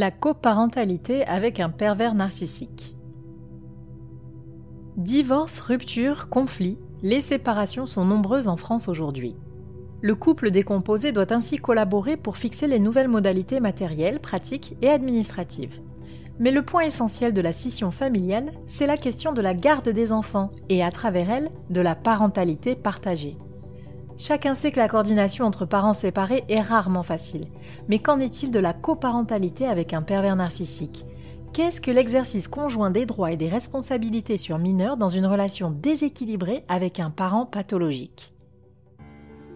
La coparentalité avec un pervers narcissique. Divorce, rupture, conflits, les séparations sont nombreuses en France aujourd'hui. Le couple décomposé doit ainsi collaborer pour fixer les nouvelles modalités matérielles, pratiques et administratives. Mais le point essentiel de la scission familiale, c'est la question de la garde des enfants et à travers elle, de la parentalité partagée. Chacun sait que la coordination entre parents séparés est rarement facile. Mais qu'en est-il de la coparentalité avec un pervers narcissique? Qu'est-ce que l'exercice conjoint des droits et des responsabilités sur mineurs dans une relation déséquilibrée avec un parent pathologique?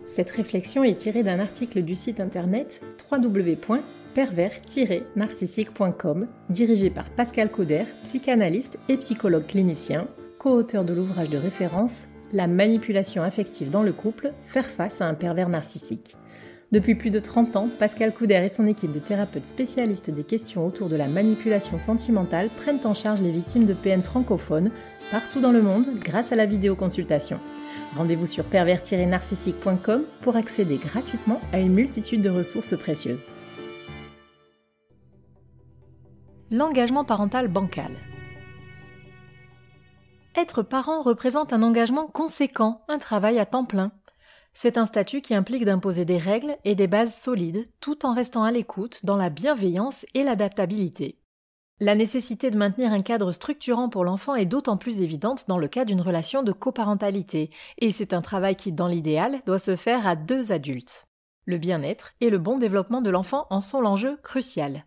Cette réflexion est tirée d'un article du site internet www.pervers-narcissique.com dirigé par Pascal Cauder, psychanalyste et psychologue clinicien, co-auteur de l'ouvrage de référence la manipulation affective dans le couple, faire face à un pervers narcissique. Depuis plus de 30 ans, Pascal Couder et son équipe de thérapeutes spécialistes des questions autour de la manipulation sentimentale prennent en charge les victimes de PN francophones partout dans le monde grâce à la vidéoconsultation. Rendez-vous sur pervers-narcissique.com pour accéder gratuitement à une multitude de ressources précieuses. L'engagement parental bancal. Être parent représente un engagement conséquent, un travail à temps plein. C'est un statut qui implique d'imposer des règles et des bases solides, tout en restant à l'écoute, dans la bienveillance et l'adaptabilité. La nécessité de maintenir un cadre structurant pour l'enfant est d'autant plus évidente dans le cas d'une relation de coparentalité, et c'est un travail qui, dans l'idéal, doit se faire à deux adultes. Le bien-être et le bon développement de l'enfant en sont l'enjeu crucial.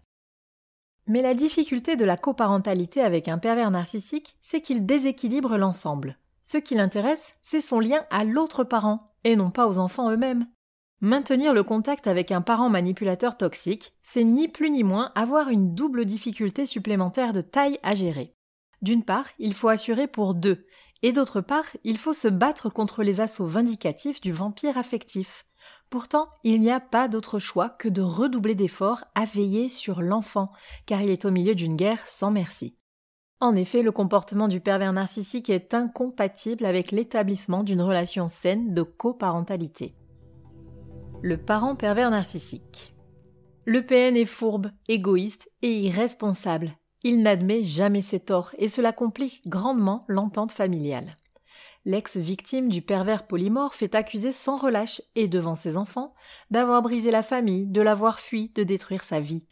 Mais la difficulté de la coparentalité avec un pervers narcissique, c'est qu'il déséquilibre l'ensemble. Ce qui l'intéresse, c'est son lien à l'autre parent, et non pas aux enfants eux-mêmes. Maintenir le contact avec un parent manipulateur toxique, c'est ni plus ni moins avoir une double difficulté supplémentaire de taille à gérer. D'une part, il faut assurer pour deux, et d'autre part, il faut se battre contre les assauts vindicatifs du vampire affectif. Pourtant, il n'y a pas d'autre choix que de redoubler d'efforts à veiller sur l'enfant, car il est au milieu d'une guerre sans merci. En effet, le comportement du pervers narcissique est incompatible avec l'établissement d'une relation saine de coparentalité. Le parent pervers narcissique. Le PN est fourbe, égoïste et irresponsable. Il n'admet jamais ses torts et cela complique grandement l'entente familiale. L'ex-victime du pervers polymorphe est accusée sans relâche et devant ses enfants d'avoir brisé la famille, de l'avoir fui, de détruire sa vie.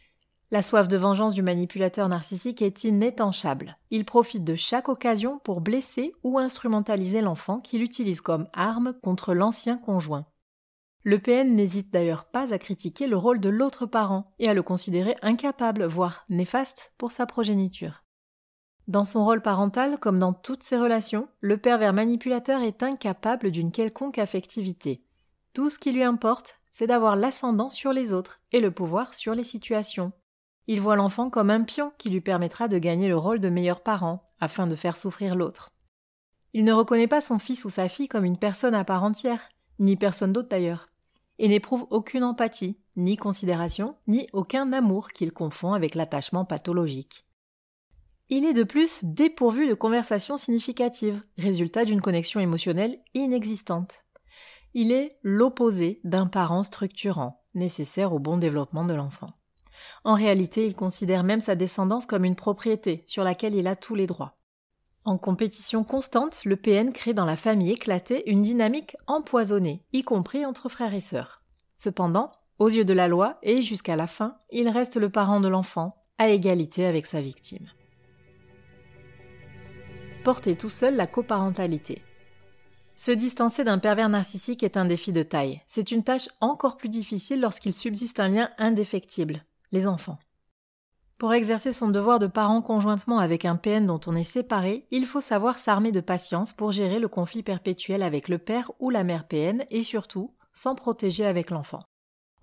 La soif de vengeance du manipulateur narcissique est inétanchable. Il profite de chaque occasion pour blesser ou instrumentaliser l'enfant qu'il utilise comme arme contre l'ancien conjoint. Le PN n'hésite d'ailleurs pas à critiquer le rôle de l'autre parent et à le considérer incapable, voire néfaste, pour sa progéniture. Dans son rôle parental, comme dans toutes ses relations, le pervers manipulateur est incapable d'une quelconque affectivité. Tout ce qui lui importe, c'est d'avoir l'ascendant sur les autres et le pouvoir sur les situations. Il voit l'enfant comme un pion qui lui permettra de gagner le rôle de meilleur parent, afin de faire souffrir l'autre. Il ne reconnaît pas son fils ou sa fille comme une personne à part entière, ni personne d'autre d'ailleurs, et n'éprouve aucune empathie, ni considération, ni aucun amour qu'il confond avec l'attachement pathologique. Il est de plus dépourvu de conversations significatives, résultat d'une connexion émotionnelle inexistante. Il est l'opposé d'un parent structurant, nécessaire au bon développement de l'enfant. En réalité, il considère même sa descendance comme une propriété sur laquelle il a tous les droits. En compétition constante, le PN crée dans la famille éclatée une dynamique empoisonnée, y compris entre frères et sœurs. Cependant, aux yeux de la loi et jusqu'à la fin, il reste le parent de l'enfant, à égalité avec sa victime porter tout seul la coparentalité. Se distancer d'un pervers narcissique est un défi de taille. C'est une tâche encore plus difficile lorsqu'il subsiste un lien indéfectible, les enfants. Pour exercer son devoir de parent conjointement avec un PN dont on est séparé, il faut savoir s'armer de patience pour gérer le conflit perpétuel avec le père ou la mère PN et surtout s'en protéger avec l'enfant.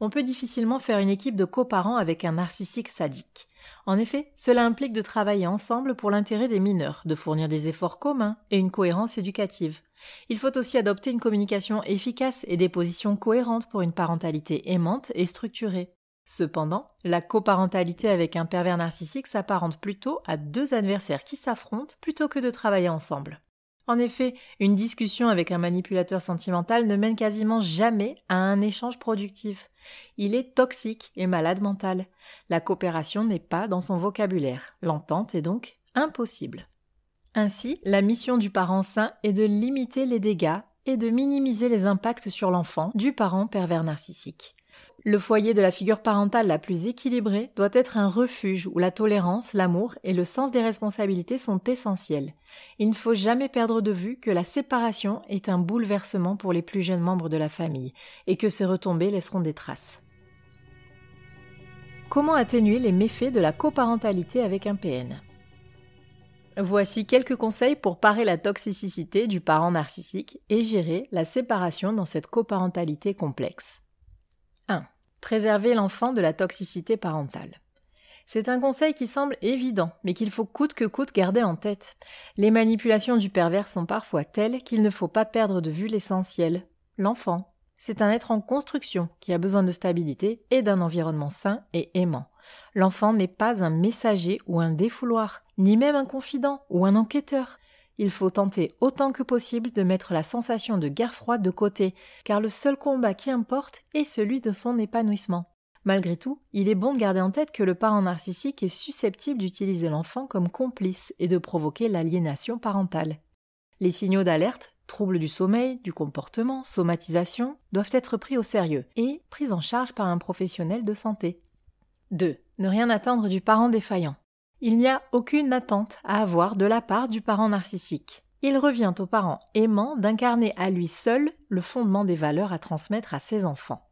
On peut difficilement faire une équipe de coparents avec un narcissique sadique. En effet, cela implique de travailler ensemble pour l'intérêt des mineurs, de fournir des efforts communs et une cohérence éducative. Il faut aussi adopter une communication efficace et des positions cohérentes pour une parentalité aimante et structurée. Cependant, la coparentalité avec un pervers narcissique s'apparente plutôt à deux adversaires qui s'affrontent plutôt que de travailler ensemble. En effet, une discussion avec un manipulateur sentimental ne mène quasiment jamais à un échange productif. Il est toxique et malade mental. La coopération n'est pas dans son vocabulaire. L'entente est donc impossible. Ainsi, la mission du parent sain est de limiter les dégâts et de minimiser les impacts sur l'enfant du parent pervers narcissique. Le foyer de la figure parentale la plus équilibrée doit être un refuge où la tolérance, l'amour et le sens des responsabilités sont essentiels. Il ne faut jamais perdre de vue que la séparation est un bouleversement pour les plus jeunes membres de la famille et que ces retombées laisseront des traces. Comment atténuer les méfaits de la coparentalité avec un PN Voici quelques conseils pour parer la toxicité du parent narcissique et gérer la séparation dans cette coparentalité complexe. 1. Préserver l'enfant de la toxicité parentale. C'est un conseil qui semble évident, mais qu'il faut coûte que coûte garder en tête. Les manipulations du pervers sont parfois telles qu'il ne faut pas perdre de vue l'essentiel, l'enfant. C'est un être en construction qui a besoin de stabilité et d'un environnement sain et aimant. L'enfant n'est pas un messager ou un défouloir, ni même un confident ou un enquêteur il faut tenter autant que possible de mettre la sensation de guerre froide de côté, car le seul combat qui importe est celui de son épanouissement. Malgré tout, il est bon de garder en tête que le parent narcissique est susceptible d'utiliser l'enfant comme complice et de provoquer l'aliénation parentale. Les signaux d'alerte, troubles du sommeil, du comportement, somatisation, doivent être pris au sérieux et pris en charge par un professionnel de santé. 2. Ne rien attendre du parent défaillant il n'y a aucune attente à avoir de la part du parent narcissique. Il revient au parent aimant d'incarner à lui seul le fondement des valeurs à transmettre à ses enfants.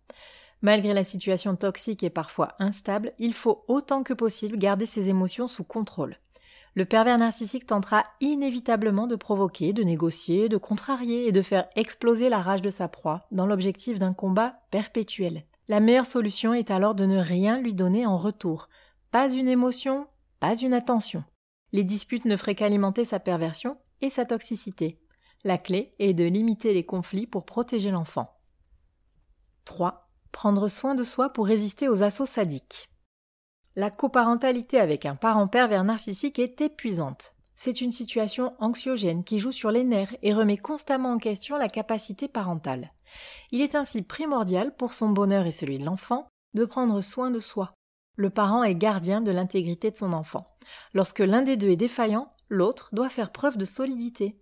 Malgré la situation toxique et parfois instable, il faut autant que possible garder ses émotions sous contrôle. Le pervers narcissique tentera inévitablement de provoquer, de négocier, de contrarier et de faire exploser la rage de sa proie dans l'objectif d'un combat perpétuel. La meilleure solution est alors de ne rien lui donner en retour. Pas une émotion, pas une attention. Les disputes ne feraient qu'alimenter sa perversion et sa toxicité. La clé est de limiter les conflits pour protéger l'enfant. 3. Prendre soin de soi pour résister aux assauts sadiques. La coparentalité avec un parent pervers narcissique est épuisante. C'est une situation anxiogène qui joue sur les nerfs et remet constamment en question la capacité parentale. Il est ainsi primordial pour son bonheur et celui de l'enfant de prendre soin de soi, le parent est gardien de l'intégrité de son enfant. Lorsque l'un des deux est défaillant, l'autre doit faire preuve de solidité.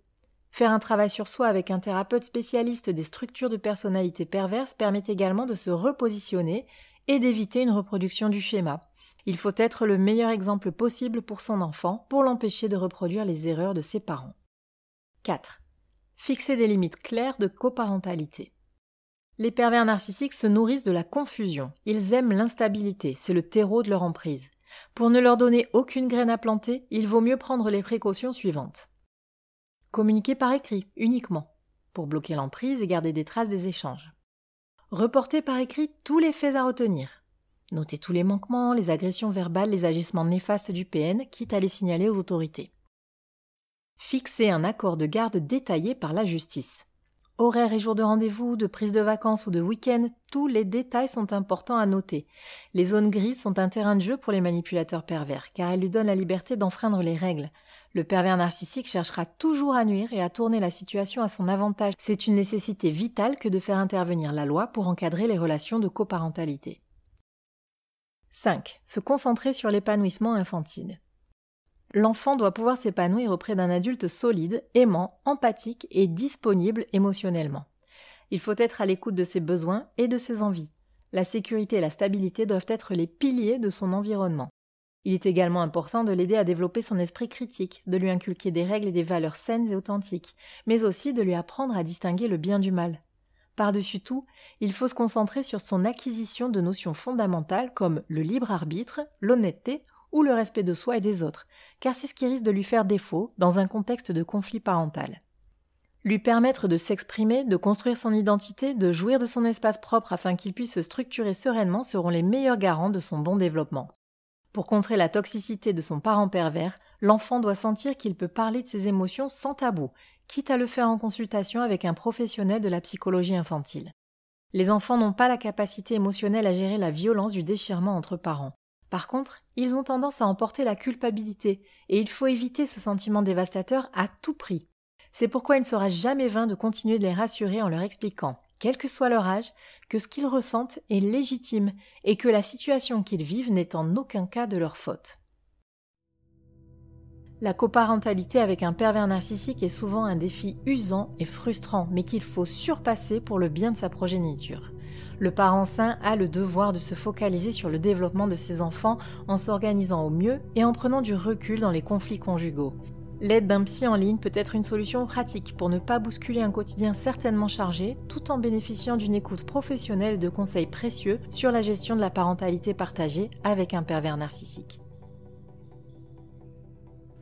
Faire un travail sur soi avec un thérapeute spécialiste des structures de personnalité perverse permet également de se repositionner et d'éviter une reproduction du schéma. Il faut être le meilleur exemple possible pour son enfant pour l'empêcher de reproduire les erreurs de ses parents. 4. Fixer des limites claires de coparentalité. Les pervers narcissiques se nourrissent de la confusion. Ils aiment l'instabilité, c'est le terreau de leur emprise. Pour ne leur donner aucune graine à planter, il vaut mieux prendre les précautions suivantes. Communiquer par écrit, uniquement, pour bloquer l'emprise et garder des traces des échanges. Reporter par écrit tous les faits à retenir. Noter tous les manquements, les agressions verbales, les agissements néfastes du PN, quitte à les signaler aux autorités. Fixer un accord de garde détaillé par la justice. Horaires et jours de rendez-vous, de prise de vacances ou de week-end, tous les détails sont importants à noter. Les zones grises sont un terrain de jeu pour les manipulateurs pervers, car elles lui donnent la liberté d'enfreindre les règles. Le pervers narcissique cherchera toujours à nuire et à tourner la situation à son avantage. C'est une nécessité vitale que de faire intervenir la loi pour encadrer les relations de coparentalité. 5. Se concentrer sur l'épanouissement infantile. L'enfant doit pouvoir s'épanouir auprès d'un adulte solide, aimant, empathique et disponible émotionnellement. Il faut être à l'écoute de ses besoins et de ses envies. La sécurité et la stabilité doivent être les piliers de son environnement. Il est également important de l'aider à développer son esprit critique, de lui inculquer des règles et des valeurs saines et authentiques, mais aussi de lui apprendre à distinguer le bien du mal. Par-dessus tout, il faut se concentrer sur son acquisition de notions fondamentales comme le libre arbitre, l'honnêteté ou le respect de soi et des autres, car c'est ce qui risque de lui faire défaut dans un contexte de conflit parental. Lui permettre de s'exprimer, de construire son identité, de jouir de son espace propre afin qu'il puisse se structurer sereinement seront les meilleurs garants de son bon développement. Pour contrer la toxicité de son parent pervers, l'enfant doit sentir qu'il peut parler de ses émotions sans tabou, quitte à le faire en consultation avec un professionnel de la psychologie infantile. Les enfants n'ont pas la capacité émotionnelle à gérer la violence du déchirement entre parents. Par contre, ils ont tendance à emporter la culpabilité, et il faut éviter ce sentiment dévastateur à tout prix. C'est pourquoi il ne sera jamais vain de continuer de les rassurer en leur expliquant, quel que soit leur âge, que ce qu'ils ressentent est légitime et que la situation qu'ils vivent n'est en aucun cas de leur faute. La coparentalité avec un pervers narcissique est souvent un défi usant et frustrant, mais qu'il faut surpasser pour le bien de sa progéniture. Le parent sain a le devoir de se focaliser sur le développement de ses enfants en s'organisant au mieux et en prenant du recul dans les conflits conjugaux. L'aide d'un psy en ligne peut être une solution pratique pour ne pas bousculer un quotidien certainement chargé, tout en bénéficiant d'une écoute professionnelle et de conseils précieux sur la gestion de la parentalité partagée avec un pervers narcissique.